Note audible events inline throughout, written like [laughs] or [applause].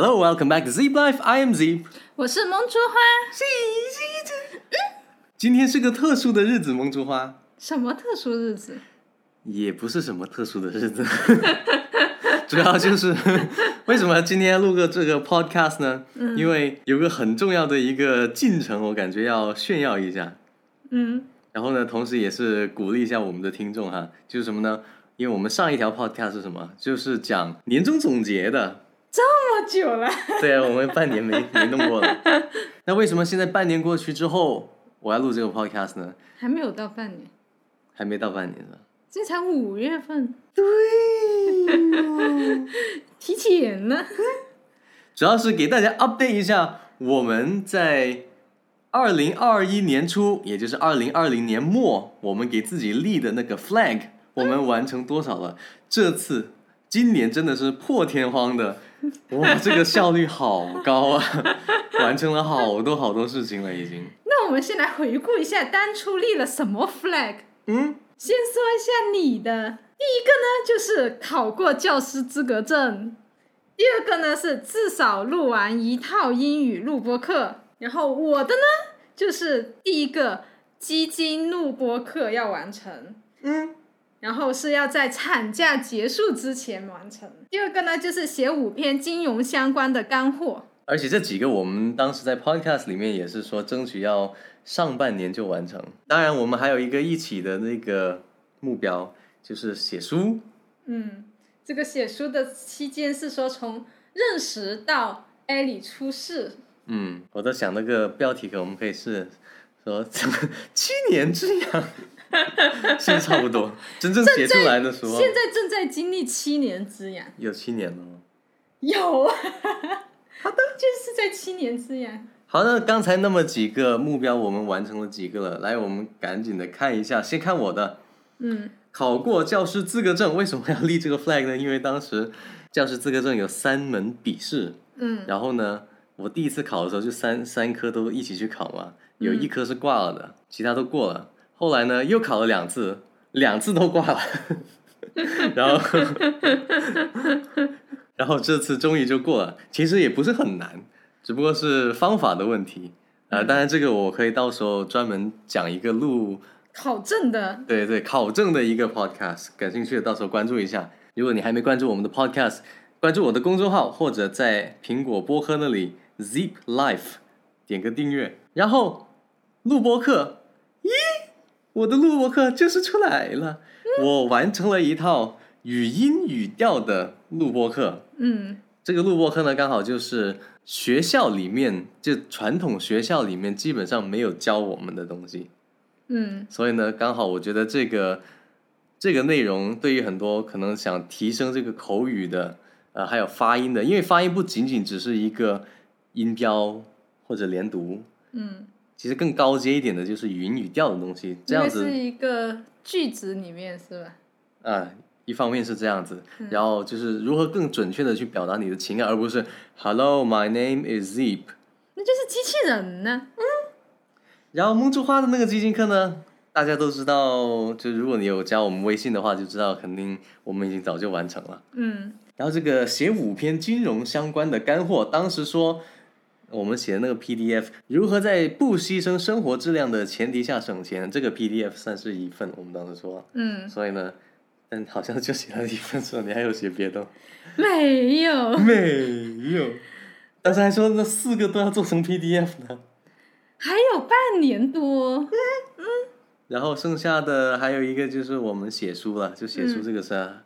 Hello, welcome back to Zip Life. I am Zip. 我是萌珠花，今天是个特殊的日子，萌珠花，什么特殊日子？也不是什么特殊的日子，[laughs] 主要就是为什么今天要录个这个 podcast 呢？因为有个很重要的一个进程，我感觉要炫耀一下。嗯，然后呢，同时也是鼓励一下我们的听众哈，就是什么呢？因为我们上一条 podcast 是什么？就是讲年终总结的。这么久了，对啊，我们半年没没弄过了。[laughs] 那为什么现在半年过去之后，我要录这个 podcast 呢？还没有到半年，还没到半年呢。这才五月份，对，[laughs] 提前呢。主要是给大家 update 一下，我们在二零二一年初，也就是二零二零年末，我们给自己立的那个 flag，我们完成多少了？这次今年真的是破天荒的，[laughs] 哇，这个效率好高啊！完成了好多好多事情了，已经。[laughs] 那我们先来回顾一下当初立了什么 flag。嗯，先说一下你的，第一个呢就是考过教师资格证，第二个呢是至少录完一套英语录播课，然后我的呢就是第一个基金录播课要完成，嗯，然后是要在产假结束之前完成。第二个呢就是写五篇金融相关的干货，而且这几个我们当时在 podcast 里面也是说，争取要上半年就完成。当然，我们还有一个一起的那个目标，就是写书。嗯，这个写书的期间是说从认识到艾里出世。嗯，我在想那个标题，可我们可以是说七年之痒，是不是差不多？真正写出来的时候，现在正在经历七年之痒，有七年了吗？有啊，[laughs] 好的，就是在七年之痒。好的，刚才那么几个目标，我们完成了几个了？来，我们赶紧的看一下，先看我的。嗯，考过教师资格证，为什么要立这个 flag 呢？因为当时教师资格证有三门笔试，嗯，然后呢，我第一次考的时候就三三科都一起去考嘛，有一科是挂了的，其他都过了。后来呢，又考了两次，两次都挂了，[laughs] 然后 [laughs] 然后这次终于就过了。其实也不是很难，只不过是方法的问题。呃，当然这个我可以到时候专门讲一个录。考证的，对对，考证的一个 podcast，感兴趣的到时候关注一下。如果你还没关注我们的 podcast，关注我的公众号或者在苹果播客那里 Zip Life 点个订阅。然后录播课，咦，我的录播课就是出来了，我完成了一套语音语调的录播课。嗯这个录播课呢，刚好就是学校里面就传统学校里面基本上没有教我们的东西。嗯所以呢，刚好我觉得这个这个内容对于很多可能想提升这个口语的，呃，还有发音的，因为发音不仅仅只是一个音标或者连读，嗯，其实更高阶一点的就是语音语调的东西。这样子是一个句子里面是吧？啊、一方面是这样子，嗯然后就是如何更准确的去表达你的情感，而不是 Hello, my name is Zip。那就是机器人呢。嗯然后梦之花的那个基金课呢，大家都知道，就如果你有加我们微信的话，就知道肯定我们已经早就完成了。嗯然后这个写五篇金融相关的干货，当时说我们写的那个 PDF 如何在不牺牲生活质量的前提下省钱，这个 PDF 算是一份，我们当时说，嗯，所以呢，但好像就写了一份，说你还有写别的？没有，没有，当时还说那四个都要做成 PDF 呢。还有半年多。嗯 [laughs] 然后剩下的还有一个就是我们写书了，就写书这个事儿，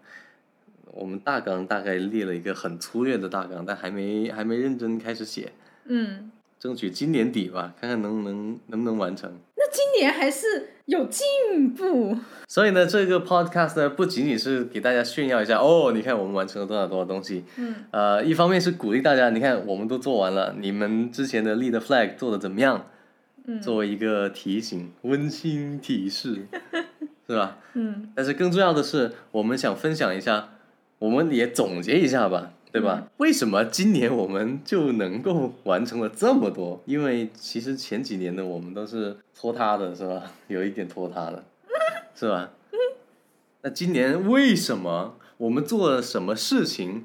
我们大纲大概列了一个很粗略的大纲，但还没还没认真开始写，嗯，争取今年底吧，看看能不能能不能完成。那今年还是有进步。所以呢，这个 podcast 呢，不仅仅是给大家炫耀一下，哦，你看我们完成了多少多少东西，嗯呃，一方面是鼓励大家，你看我们都做完了，你们之前的立的 flag 做的怎么样？嗯作为一个提醒，温馨提示，[laughs] 是吧？嗯但是更重要的是，我们想分享一下，我们也总结一下吧，对吧？为什么今年我们就能够完成了这么多？因为其实前几年的我们都是拖沓的，是吧？[laughs] 有一点拖沓的，[laughs] 是吧？那今年为什么我们做了什么事情，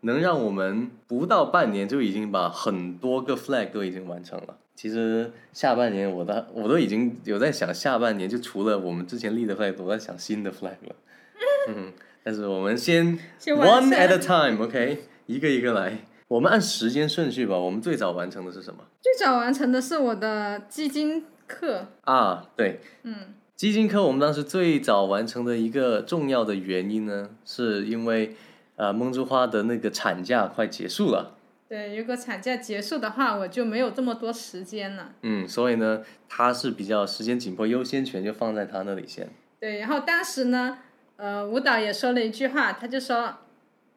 能让我们不到半年就已经把很多个 flag 都已经完成了。其实下半年我的我都已经有在想下半年，就除了我们之前立的 flag，我在想新的 flag 了。[laughs] 嗯，但是我们先先 one at a time，OK，、一个一个来。我们按时间顺序吧。我们最早完成的是什么？最早完成的是我的基金课，啊，对，嗯，基金课我们当时最早完成的一个重要的原因呢，是因为呃梦之花的那个产假快结束了，对，如果产假结束的话，我就没有这么多时间了。嗯，所以呢，他是比较时间紧迫，优先权就放在他那里先。对，然后当时呢，呃，舞蹈也说了一句话，他就说，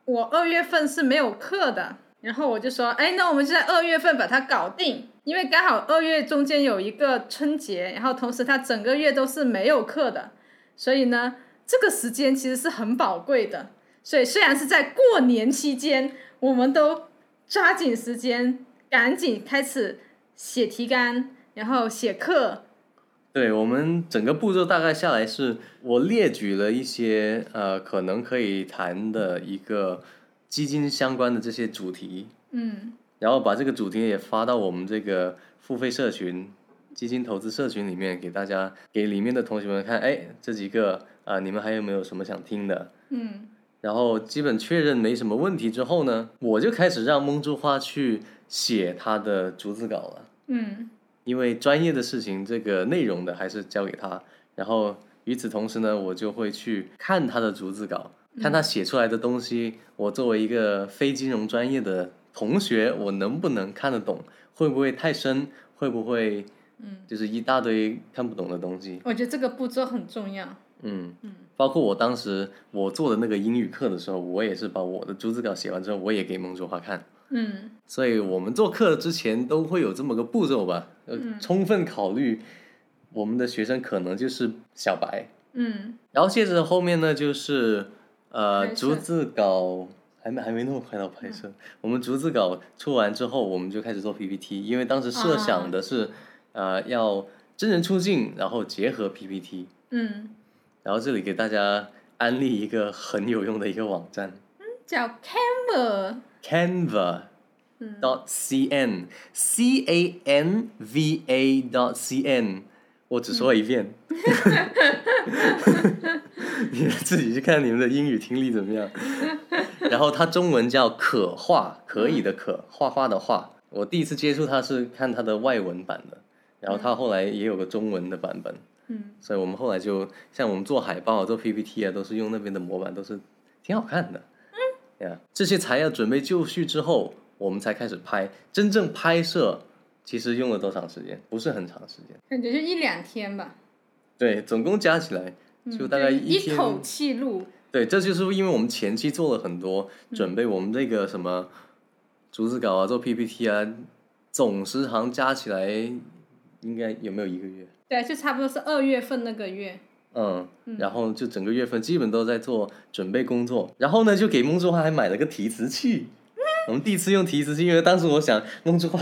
我二月份是没有课的，然后我就说，哎，那我们就在二月份把它搞定，因为刚好二月中间有一个春节，然后同时它整个月都是没有课的，所以呢，这个时间其实是很宝贵的。所以虽然是在过年期间，我们都抓紧时间，赶紧开始写提纲，然后写课，对我们整个步骤大概下来是，我列举了一些呃可能可以谈的一个基金相关的这些主题，嗯然后把这个主题也发到我们这个付费社群、基金投资社群里面，给大家给里面的同学们看，哎，这几个啊、你们还有没有什么想听的？嗯然后基本确认没什么问题之后呢，我就开始让梦珠花去写他的逐字稿了。嗯因为专业的事情，这个内容的还是交给他。然后与此同时呢，我就会去看他的逐字稿，看他写出来的东西，我作为一个非金融专业的同学，我能不能看得懂？会不会太深？会不会嗯，就是一大堆看不懂的东西？我觉得这个步骤很重要。嗯嗯，包括我当时我做的那个英语课的时候，我也是把我的逐字稿写完之后，我也给孟卓华看。嗯所以我们做课之前都会有这么个步骤吧，呃，充分考虑我们的学生可能就是小白，嗯。然后接着后面呢就是呃逐字稿还没还没那么快到拍摄，我们逐字稿出完之后，我们就开始做 PPT，因为当时设想的是、呃要真人出镜，然后结合 PPT，嗯，然后这里给大家安利一个很有用的一个网站。叫 Canva。Canva。Dot cn c a n v a dot c n，我只说一遍，[laughs] 你们自己去看你们的英语听力怎么样。然后它中文叫可画，可以的可，画画的画。我第一次接触它是看它的外文版的，然后它后来也有个中文的版本，嗯。所以我们后来就像我们做海报、做 PPT 啊，都是用那边的模板，都是挺好看的。嗯，呀，这些材料准备就绪之后，我们才开始拍。真正拍摄其实用了多长时间？不是很长时间。感觉就一两天吧，对，总共加起来就大概嗯一天。口气录。对，这就是因为我们前期做了很多准备，我们那个什么逐字稿啊、做 PPT 啊，总时长加起来应该有没有一个月？对，就差不多是二月份那个月。嗯，然后就整个月份基本都在做准备工作，然后呢，就给梦之花还买了个提词器。我们第一次用提词器，因为当时我想梦之花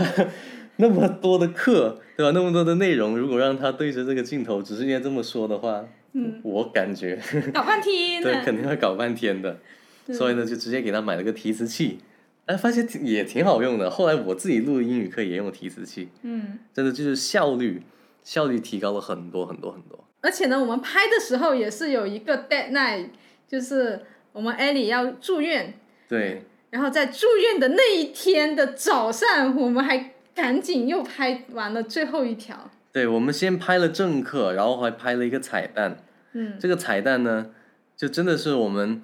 那么多的课，对吧？那么多的内容，如果让他对着这个镜头只是因为这么说的话，嗯，我感觉搞半天 [laughs] 对。肯定会搞半天的。所以呢，就直接给他买了个提词器，哎，发现挺也挺好用的。后来我自己录英语课也用提词器，嗯，真的就是效率效率提高了很多很多很多。而且呢，我们拍的时候也是有一个 deadline，就是我们艾莉要住院，对，然后在住院的那一天的早上，我们还赶紧又拍完了最后一条。对，我们先拍了正课，然后还拍了一个彩蛋。嗯这个彩蛋呢，就真的是我们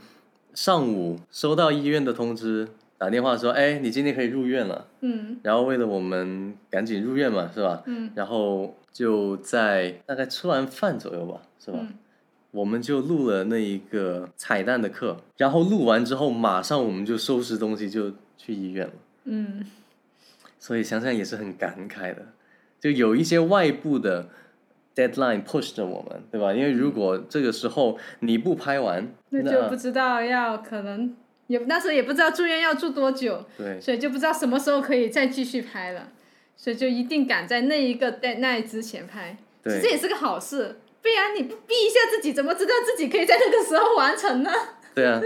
上午收到医院的通知，打电话说，哎，你今天可以入院了。嗯然后为了我们赶紧入院嘛，是吧？嗯然后就在大概吃完饭左右吧，是吧？嗯我们就录了那一个彩蛋的课，然后录完之后，马上我们就收拾东西就去医院了。嗯，所以想想也是很感慨的，就有一些外部的 deadline push 着我们，对吧？因为如果这个时候你不拍完，那就不知道要可能也那时候也不知道住院要住多久，对所以就不知道什么时候可以再继续拍了，所以就一定赶在那一个 deadline 之前拍，其对实也是个好事，不然你不逼一下自己，怎么知道自己可以在那个时候完成呢？对啊，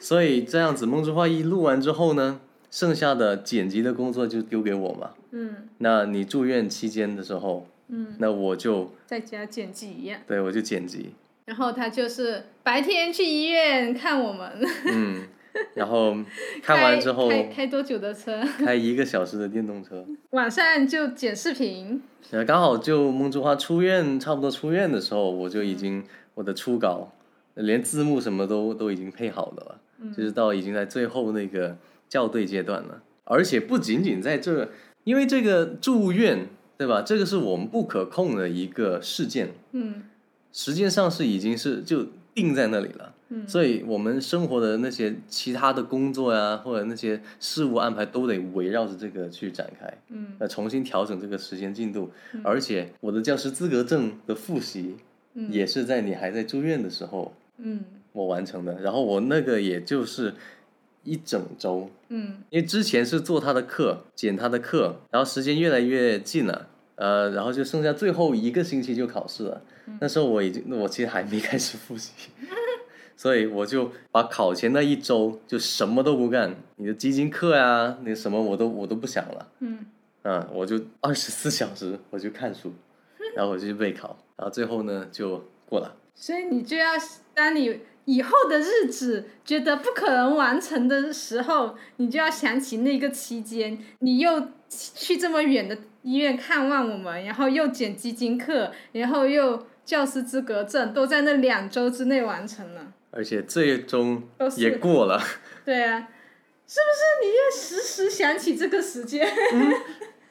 所以这样子，梦之花一录完之后呢，剩下的剪辑的工作就丢给我嘛。嗯那你住院期间的时候，嗯，那我就在家剪辑一样。对我就剪辑，然后他就是白天去医院看我们，嗯，[laughs] 然后看完之后开开开多久的车，[laughs] 开一个小时的电动车，晚上就剪视频。呃，刚好就梦之花出院，差不多出院的时候，我就已经我的初稿，连字幕什么都都已经配好的了，就是到已经在最后那个校对阶段了。而且不仅仅在这，因为这个住院，对吧？这个是我们不可控的一个事件，嗯时间上是已经是就定在那里了。嗯。所以我们生活的那些其他的工作呀，或者那些事务安排，都得围绕着这个去展开。嗯。呃，重新调整这个时间进度，而且我的教师资格证的复习嗯。也是在你还在住院的时候嗯。我完成的，然后我那个也就是一整周，嗯。因为之前是做他的课，剪他的课，然后时间越来越近了，呃，然后就剩下最后一个星期就考试了，那时候我已经我其实还没开始复习。所以我就把考前那一周就什么都不干，你的基金课呀，那什么我都我都不想了，嗯嗯，我就二十四小时我就看书，[laughs] 然后我就去备考，然后最后呢就过了。所以你就要当你以后的日子觉得不可能完成的时候，你就要想起那个期间，你又去这么远的医院看望我们，然后又捡基金课，然后又教师资格证，都在那两周之内完成了。而且最终也过了，对啊，是不是？你要时时想起这个时间。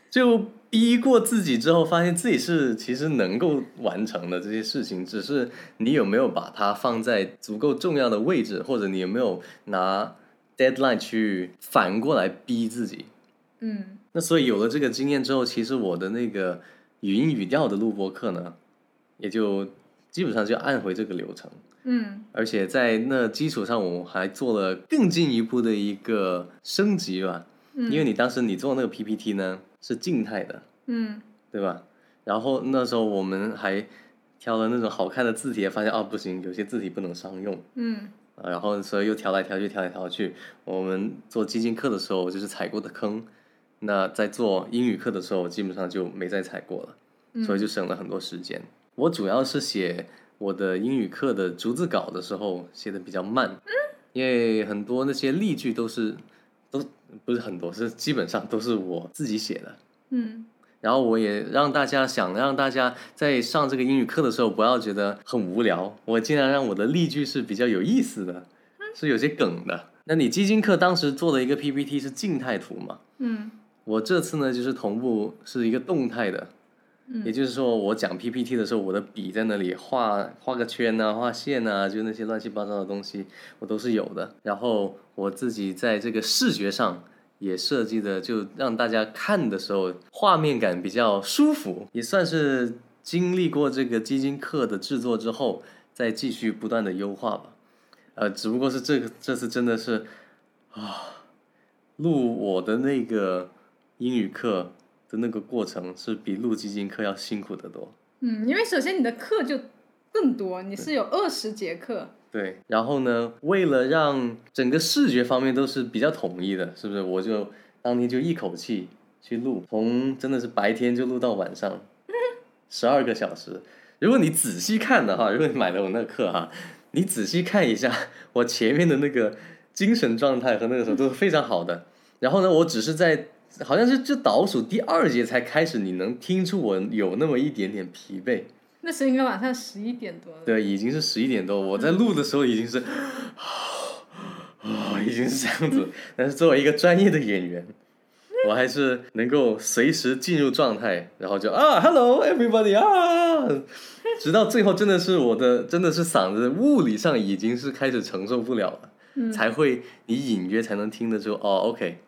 就逼过自己之后，发现自己是其实能够完成的这些事情，只是你有没有把它放在足够重要的位置，或者你有没有拿 deadline 去反过来逼自己。嗯那所以有了这个经验之后，其实我的那个语音语调的录播课呢，也就基本上就按回这个流程。嗯而且在那基础上，我们还做了更进一步的一个升级吧。嗯因为你当时你做那个 PPT 呢是静态的，嗯对吧？然后那时候我们还挑了那种好看的字体，发现啊不行，有些字体不能商用嗯啊。然后所以又调来调去，调来调去。我们做基金课的时候就是踩过的坑，那在做英语课的时候基本上就没再踩过了。嗯，所以就省了很多时间。我主要是写我的英语课的逐字稿的时候写的比较慢，因为很多那些例句都是都不是很多，是基本上都是我自己写的。嗯然后我也让大家想让大家在上这个英语课的时候不要觉得很无聊，我尽量让我的例句是比较有意思的，是有些梗的。那你基金课当时做的一个 PPT 是静态图嘛？嗯我这次呢就是同步是一个动态的，也就是说我讲 PPT 的时候，我的笔在那里画画个圈呐、画线呐、就那些乱七八糟的东西我都是有的。然后我自己在这个视觉上也设计的，就让大家看的时候画面感比较舒服，也算是经历过这个基金课的制作之后，再继续不断的优化吧。呃，只不过是这个这次真的是啊，录我的那个英语课的那个过程是比录基金课要辛苦得多。嗯，因为首先你的课就更多，你是有二十节课。对，然后呢，为了让整个视觉方面都是比较统一的，是不是？我就当天就一口气去录，从真的是白天就录到晚上，十二个小时。如果你仔细看的话，如果你买了我那个课哈，你仔细看一下我前面的那个精神状态和那个时候都是非常好的。然后呢，我只是在好像是就倒数第二节才开始，你能听出我有那么一点点疲惫。那时候应该晚上十一点多了。对，已经是十一点多，我在录的时候已经是，啊、[laughs] 已经是这样子。但是作为一个专业的演员，我还是能够随时进入状态，然后就啊，Hello everybody 啊，直到最后真的是我的真的是嗓子物理上已经是开始承受不了了，嗯才会你隐约才能听得出哦，OK，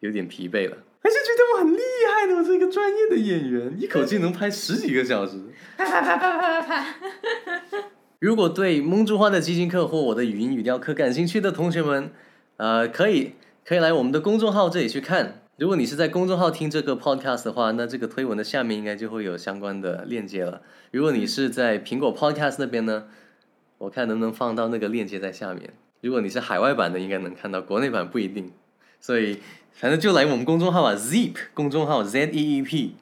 有点疲惫了。还是觉得我很厉害的，我是一个专业的演员，一口气能拍十几个小时。啪啪啪啪啪啪啪。如果对蒙珠花的基金课或我的语音语调课感兴趣的同学们，呃，可以可以来我们的公众号这里去看。如果你是在公众号听这个 podcast 的话，那这个推文的下面应该就会有相关的链接了。如果你是在苹果 podcast 那边呢，我看能不能放到那个链接在下面。如果你是海外版的，应该能看到，国内版不一定。所以反正就来我们公众号啊，Zeep 公众号 Z E E P。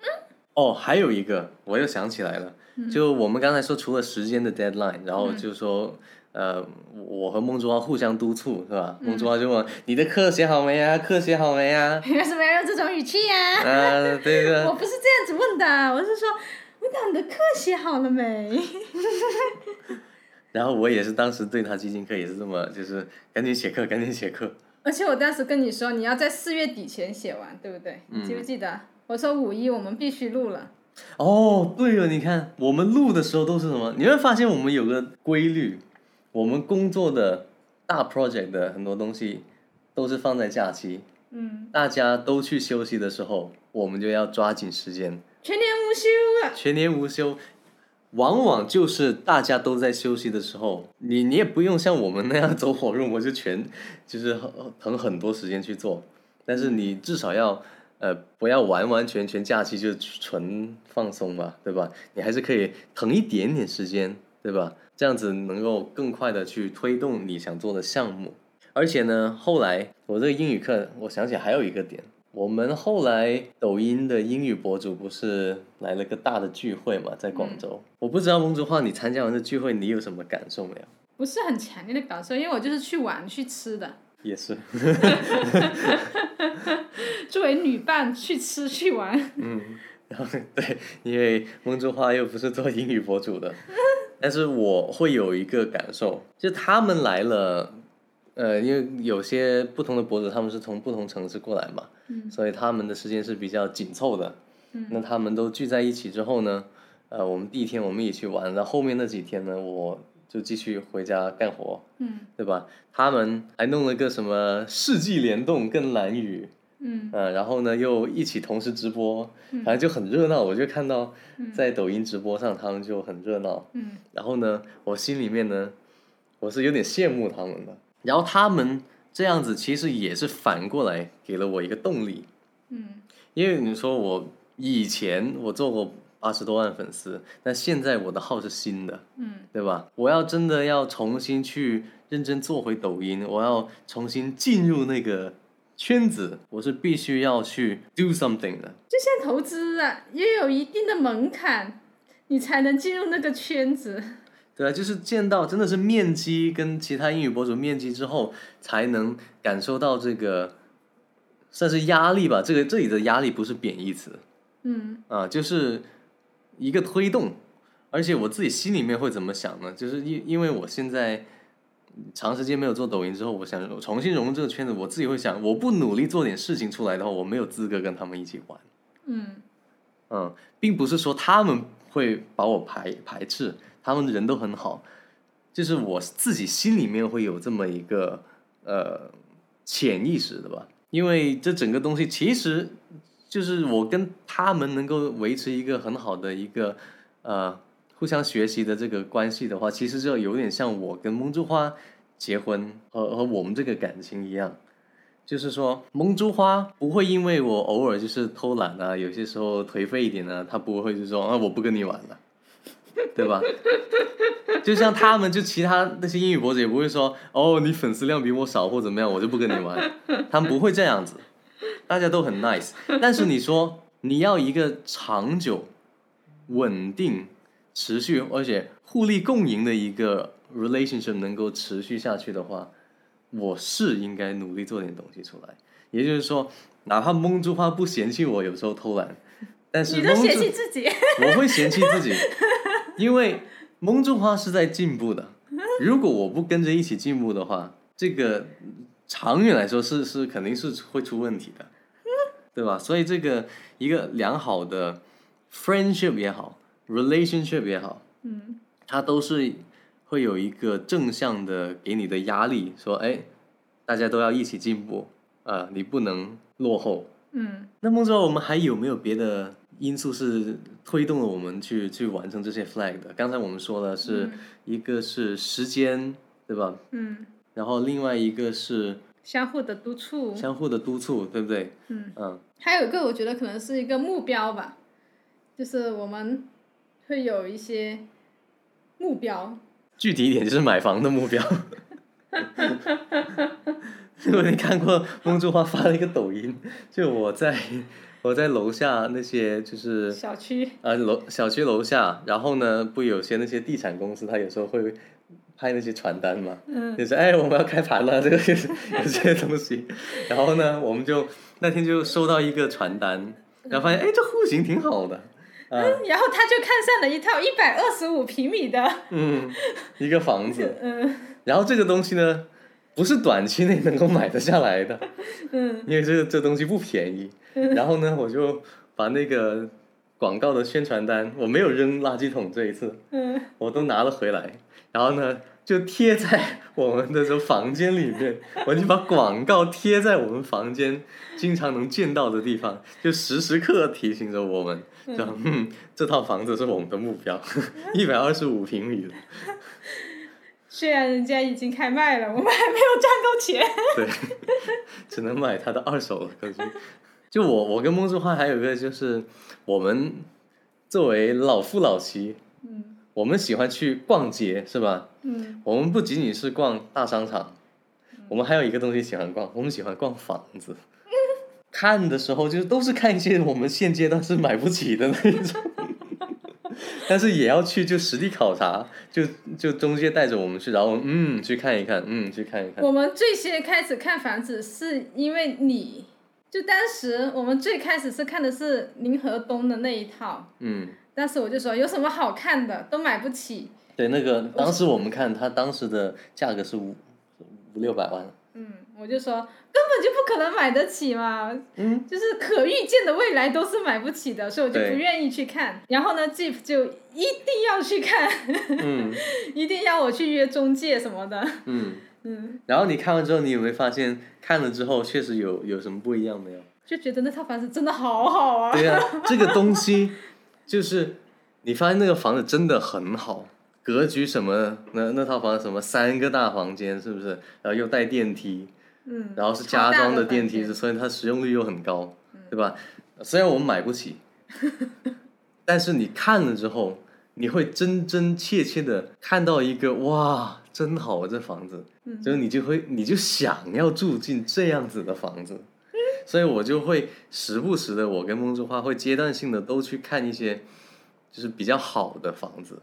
嗯哦，还有一个，我又想起来了，就我们刚才说，除了时间的 deadline，然后就说，呃，我和孟竹花互相督促，是吧？孟竹花就问你的课写好没啊？课写好没啊？[laughs] 为什么要用这种语气呀、啊，对的 [laughs] 我。不是这样子问的，我是说，问到你的课写好了没？[laughs] 然后我也是当时对他基金课也是这么，就是赶紧写课，赶紧写课。而且我当时跟你说，你要在四月底前写完，对不对？嗯记不记得？我说五一我们必须录了。哦，对了，你看我们录的时候都是什么？你会发现我们有个规律，我们工作的大 project 的很多东西都是放在假期，嗯，大家都去休息的时候，我们就要抓紧时间，全年无休啊！全年无休。往往就是大家都在休息的时候，你你也不用像我们那样走火入魔，就全 [laughs] 就是很很很多时间去做，但是你至少要呃不要完完全全假期就纯放松吧，对吧？你还是可以腾一点点时间，对吧？这样子能够更快的去推动你想做的项目。而且呢，后来我这个英语课，我想起还有一个点，我们后来抖音的英语博主不是来了个大的聚会嘛，在广州。我不知道翁竹花，你参加完这聚会，你有什么感受没有？不是很强烈的感受，因为我就是去玩去吃的。也是，[laughs] 作为女伴去吃去玩，嗯，然后对，因为翁竹花又不是做英语博主的，[laughs] 但是我会有一个感受，就他们来了，呃，因为有些不同的博主他们是从不同城市过来嘛，嗯所以他们的时间是比较紧凑的。嗯那他们都聚在一起之后呢，呃，我们第一天我们也去玩，然后后面那几天呢，我就继续回家干活，嗯对吧？他们还弄了个什么世纪联动跟蓝雨，嗯呃，然后呢又一起同时直播，嗯反正就很热闹。我就看到嗯在抖音直播上他们就很热闹，嗯然后呢，我心里面呢，我是有点羡慕他们的。然后他们这样子其实也是反过来给了我一个动力，嗯因为你说我以前我做过八十多万粉丝，但现在我的号是新的，嗯对吧？我要真的要重新去认真做回抖音，我要重新进入那个圈子，我是必须要去 do something 的。就像投资啊，也有一定的门槛，你才能进入那个圈子。对啊，就是见到真的是面基跟其他英语博主面基之后，才能感受到这个算是压力吧。这个这里的压力不是贬义词嗯啊，就是一个推动。而且我自己心里面会怎么想呢？就是因因为我现在长时间没有做抖音之后，我想重新融入这个圈子，我自己会想，我不努力做点事情出来的话，我没有资格跟他们一起玩。嗯嗯，并不是说他们会把我排排斥，他们的人都很好，就是我自己心里面会有这么一个呃潜意识的吧，因为这整个东西其实就是我跟他们能够维持一个很好的一个呃互相学习的这个关系的话，其实就有点像我跟蒙珠花结婚和和我们这个感情一样。就是说，蒙珠花不会因为我偶尔就是偷懒啊，有些时候颓废一点呢、他不会就说啊我不跟你玩了，对吧？[laughs] 就像他们就其他那些英语博主也不会说哦你粉丝量比我少或怎么样，我就不跟你玩，他们不会这样子，大家都很 nice。但是你说你要一个长久、稳定、持续而且互利共赢的一个 relationship 能够持续下去的话，我是应该努力做点东西出来。也就是说，哪怕蒙珠花不嫌弃我有时候偷懒，但是你都嫌弃自己。我会嫌弃自己，因为蒙中花是在进步的。如果我不跟着一起进步的话，这个长远来说是是肯定是会出问题的，对吧？所以这个一个良好的 friendship 也好，relationship 也好，嗯它都是会有一个正向的给你的压力，说哎，大家都要一起进步啊、你不能落后。嗯那孟州，我们还有没有别的因素是推动了我们去去完成这些 flag 的？刚才我们说了是嗯一个是时间，对吧？嗯，然后另外一个是相互的督促。相互的督促，对不对？嗯，嗯，还有一个我觉得可能是一个目标吧，就是我们会有一些目标。具体一点就是买房的目标。[laughs] [laughs] 如果你看过梦珠花发了一个抖音，就我在我在楼下那些就是小区，呃楼小区楼下，然后呢，不有些那些地产公司，他有时候会拍那些传单嘛，嗯就是哎我们要开盘了，这个就 [laughs] 是有些东西，然后呢，我们就那天就收到一个传单，然后发现哎这户型挺好的，嗯然后他就看上了一套一百二十五平米的，嗯，一个房子，[laughs] 嗯然后这个东西呢，不是短期内能够买得下来的，嗯因为这个这东西不便宜。[laughs] 然后呢，我就把那个广告的宣传单，我没有扔垃圾桶这一次，嗯，我都拿了回来，然后呢，就贴在我们的这房间里面，我就把广告贴在我们房间经常能见到的地方，就时时刻刻提醒着我们，说嗯，这套房子是我们的目标，[laughs] 一百二十五平米的。[laughs] 虽然人家已经开卖了，我们还没有赚够钱。对，只能买他的二手了，可惜。就我，我跟孟之花还有一个就是，我们作为老夫老妻，嗯我们喜欢去逛街，是吧？嗯我们不仅仅是逛大商场，我们还有一个东西喜欢逛，我们喜欢逛房子。[laughs] 看的时候就是都是看一些我们现阶段是买不起的那一种，[laughs] 但是也要去就实地考察，就就中介带着我们去，然后嗯去看一看，嗯去看一看。我们最先开始看房子是因为你，就当时我们最开始是看的是宁河东的那一套，嗯，当时我就说有什么好看的都买不起，对，那个当时我们看他当时的价格是五五六百万，嗯，我就说根本就不可能买得起嘛，嗯，就是可预见的未来都是买不起的，所以我就不愿意去看。然后呢，Jeep 就一定要去看，嗯。[laughs] 一定要我去约中介什么的，嗯。嗯，然后你看完之后，你有没有发现看了之后确实有有什么不一样没有？就觉得那套房子真的好好啊。对呀、[laughs] 这个东西就是你发现那个房子真的很好，格局什么那那套房子什么三个大房间是不是？然后又带电梯，嗯，然后是加装的电梯，所以它使用率又很高，对吧？虽然我们买不起，[laughs] 但是你看了之后，你会真真切切的看到一个哇，真好啊，这房子，嗯。就是你就会你就想要住进这样子的房子，所以我就会时不时的，我跟梦之花会阶段性的都去看一些就是比较好的房子，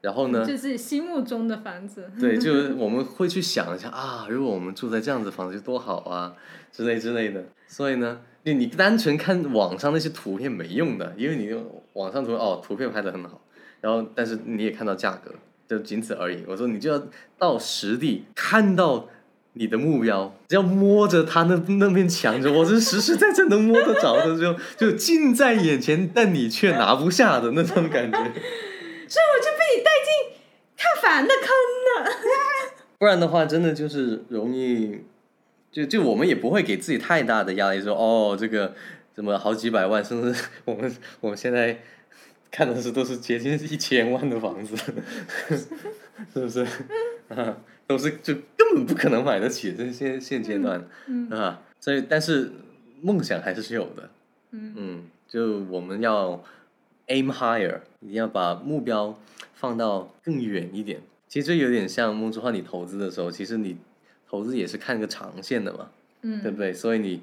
然后呢，就自己心目中的房子。对，[laughs] 就是我们会去想一下啊，如果我们住在这样子房子多好啊，之类之类的。所以呢，你你单纯看网上那些图片没用的，因为你网上图哦图片拍的很好，然后但是你也看到价格，就仅此而已。我说你就要到实地看到你的目标，只要摸着它那那面墙着，我是实实在在能摸得着的，就就近在眼前，但你却拿不下的那种感觉。[laughs] 所以我就被你带进看房的坑了。[laughs] 不然的话，真的就是容易，就就我们也不会给自己太大的压力，说哦，这个怎么好几百万，甚至我们我们现在看的是都是接近一千万的房子，[laughs] 是不是？啊，都是就根本不可能买得起，这现现阶段、嗯啊，所以但是梦想还是有的，嗯嗯，就我们要 aim higher，一定要把目标放到更远一点。其实这有点像梦之花，你投资的时候，其实你投资也是看个长线的嘛，嗯，对不对？所以你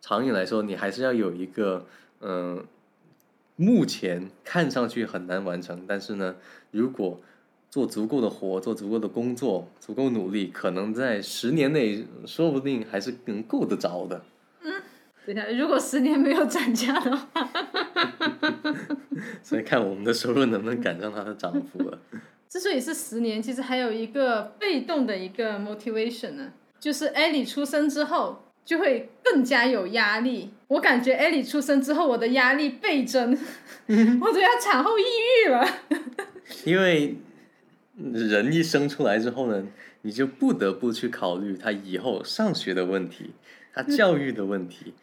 长远来说，你还是要有一个嗯、呃目前看上去很难完成，但是呢，如果做足够的活，做足够的工作，足够努力，可能在十年内，说不定还是能够得着的。嗯等一下，如果十年没有涨价的话，所以看我们的收入能不能赶上它的涨幅了。[laughs] 之所以是十年，其实还有一个被动的一个 motivation 呢，就是艾莉出生之后就会更加有压力。我感觉艾莉出生之后，我的压力倍增，[laughs] 我都要产后抑郁了。因为人一生出来之后呢，你就不得不去考虑他以后上学的问题，他教育的问题。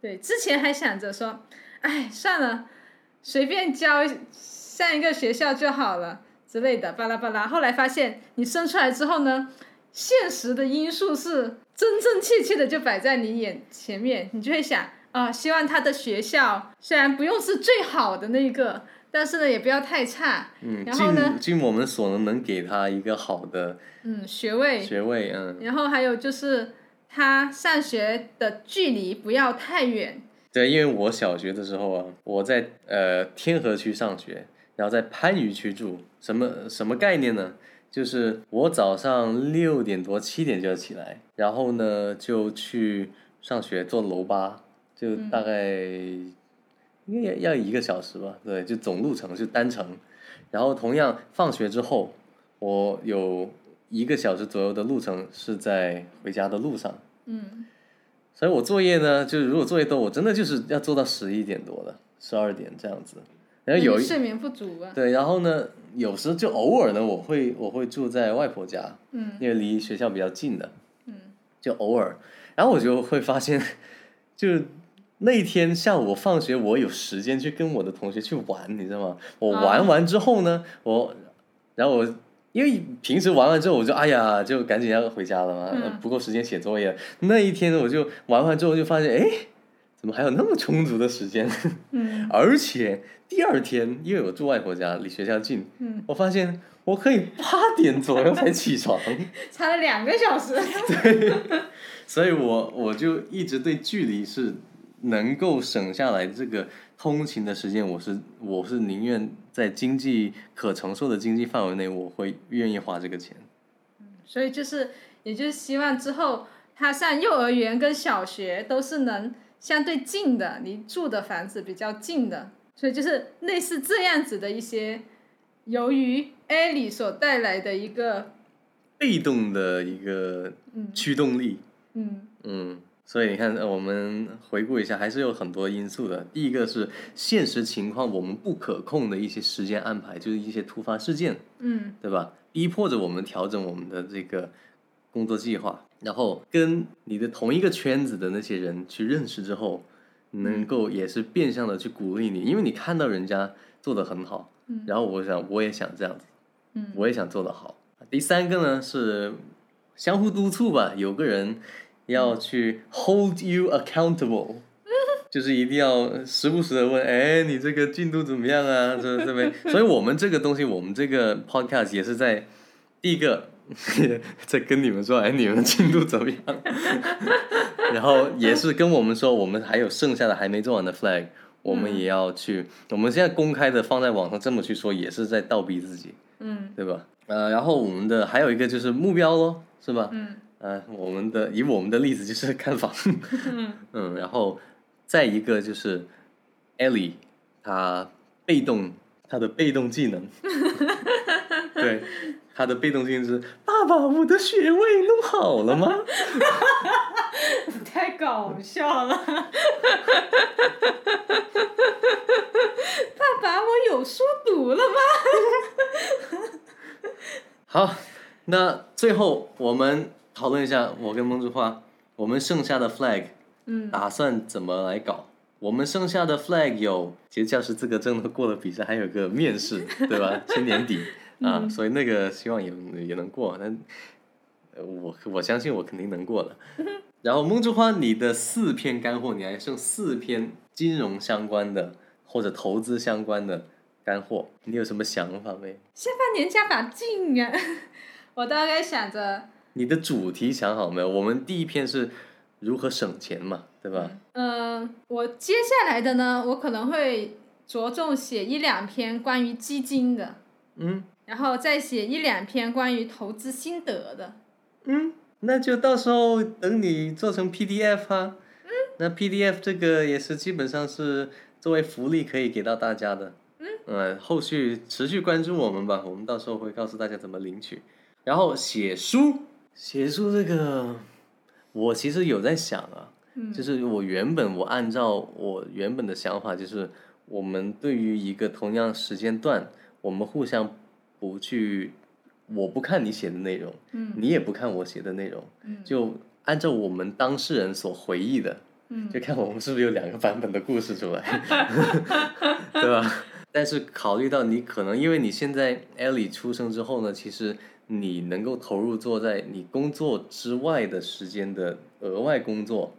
对，之前还想着说，哎，算了，随便教上一个学校就好了之类的，巴拉巴拉。后来发现，你生出来之后呢，现实的因素是真真切切的就摆在你眼前面，你就会想啊、希望他的学校虽然不用是最好的那一个，但是呢也不要太差，嗯，然后呢？尽尽我们所能能给他一个好的嗯，学位，学位，嗯，然后还有就是他上学的距离不要太远，对，因为我小学的时候啊，我在呃天河区上学，然后在番禺区住，什么什么概念呢？就是我早上六点多七点就要起来，然后呢就去上学坐楼巴，就大概应该要一个小时吧，对，就总路程就单程，然后同样放学之后，我有一个小时左右的路程是在回家的路上。嗯所以我作业呢，就是如果作业多，我真的就是要做到十一点多了，十二点这样子。然后有睡眠不足啊，对，然后呢，有时就偶尔呢，我会我会住在外婆家，嗯因为离学校比较近的，嗯，就偶尔，然后我就会发现，[laughs] 就那一天下午我放学，我有时间去跟我的同学去玩，你知道吗？我啊玩完之后呢，我，然后我。因为平时玩完之后，我就哎呀，就赶紧要回家了嘛，不够时间写作业。那一天呢，我就玩完之后就发现，哎，怎么还有那么充足的时间？嗯。而且第二天，因为我住外婆家，离学校近，嗯，我发现我可以八点左右才起床，[laughs] 差了两个小时，[laughs] 对。所以我我就一直对距离是能够省下来这个通勤的时间，我是我是宁愿在经济可承受的经济范围内，我会愿意花这个钱。所以就是也就是希望之后他上幼儿园跟小学都是能相对近的，离住的房子比较近的，所以就是类似这样子的一些，由于艾莉所带来的一个被动的一个嗯驱动力，嗯嗯，所以你看，呃我们回顾一下，还是有很多因素的。第一个是现实情况我们不可控的一些时间安排，就是一些突发事件，嗯对吧？逼迫着我们调整我们的这个工作计划，然后跟你的同一个圈子的那些人去认识之后，能够也是变相的去鼓励你，因为你看到人家做的很好，嗯然后我想我也想这样子，嗯我也想做的好。第三个呢是相互督促吧，有个人要去 hold you accountable，[laughs] 就是一定要时不时的问，哎，你这个进度怎么样啊？这这边，所以我们这个东西，我们这个 podcast 也是在第一个 [laughs] 在跟你们说，哎，你们进度怎么样？[laughs] 然后也是跟我们说，我们还有剩下的还没做完的 flag，我们也要去，我们现在公开的放在网上这么去说，也是在倒逼自己。嗯对吧？呃，然后我们的还有一个就是目标咯，是吧？嗯呃，我们的以我们的例子就是看房，嗯 [laughs] 嗯，然后再一个就是 Ellie，她被动，她的被动技能，对，她的被动性是爸爸，我的学位弄好了吗？[laughs] 太搞笑了。[laughs] 爸爸，我有书读了吗？[laughs] 好，那最后我们讨论一下，我跟梦之花，我们剩下的 flag 嗯打算怎么来搞？我们剩下的 flag 有，其实教师资格证都过了比赛，还有个面试，对吧？今年底啊，所以那个希望也也能过。但呃我我相信我肯定能过的。然后梦之花，你的四篇干货，你还剩四篇金融相关的或者投资相关的干货，你有什么想法没？下半年加把劲啊！[laughs] 我大概想着，你的主题想好没有？我们第一篇是如何省钱嘛，对吧？嗯、我接下来的呢，我可能会着重写一两篇关于基金的，嗯然后再写一两篇关于投资心得的。嗯，那就到时候等你做成 PDF 啊。嗯，那 PDF 这个也是基本上是作为福利可以给到大家的。嗯，呃，后续持续关注我们吧，我们到时候会告诉大家怎么领取。然后写书，写书这个，我其实有在想啊，嗯就是我原本我按照我原本的想法，就是我们对于一个同样时间段，我们互相不去，我不看你写的内容，嗯你也不看我写的内容，嗯就按照我们当事人所回忆的，嗯就看我们是不是有两个版本的故事出来，[laughs] 对吧？但是考虑到你可能因为你现在 Ellie 出生之后呢，其实你能够投入做在你工作之外的时间的额外工作，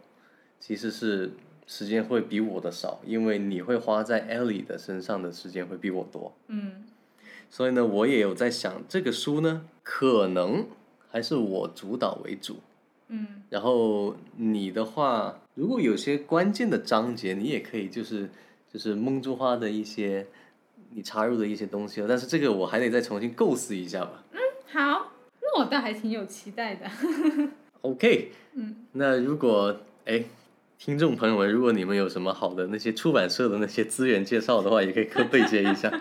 其实是时间会比我的少，因为你会花在 Ellie 的身上的时间会比我多。嗯所以呢，我也有在想，这个书呢，可能还是我主导为主。嗯然后你的话，如果有些关键的章节，你也可以就是就是梦珠花的一些你插入的一些东西了。但是这个我还得再重新构思一下吧。嗯好，那我倒还挺有期待的。[laughs] OK，嗯，那如果哎，听众朋友们，如果你们有什么好的那些出版社的那些资源介绍的话，也可以跟对接一下。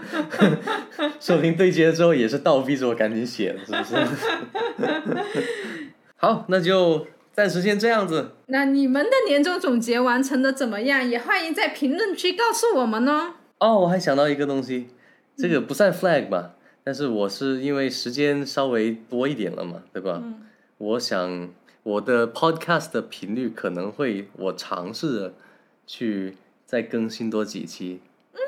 [laughs] 说不定对接之后也是倒逼着我赶紧写的，是不是？[laughs] 好，那就暂时先这样子。那你们的年终总结完成的怎么样？也欢迎在评论区告诉我们哦。哦，我还想到一个东西，这个不算 flag 吧，但是我是因为时间稍微多一点了嘛，对吧？嗯我想我的 podcast 的频率可能会，我尝试着去再更新多几期，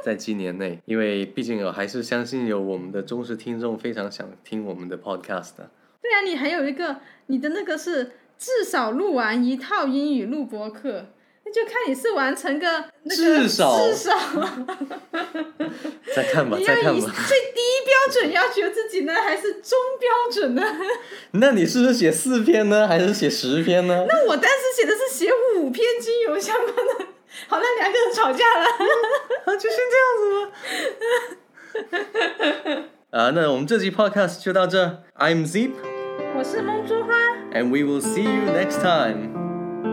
在今年内，因为毕竟我还是相信有我们的忠实听众非常想听我们的 podcast。对啊，你还有一个，你的那个是至少录完一套英语录播课，那就看你是完成个那个至少至少，[laughs] 再看吧，再看吧。最低标准要求自己呢，还是中标准呢？[laughs] 那你是写四篇呢，还是写十篇呢？那我当时写的是写五篇精油相关的，好，那两个人吵架了。啊，[laughs] 就先这样子吗？啊，那我们这期 podcast 就到这。I'm Zip。我是梦珠花。and we will see you next time.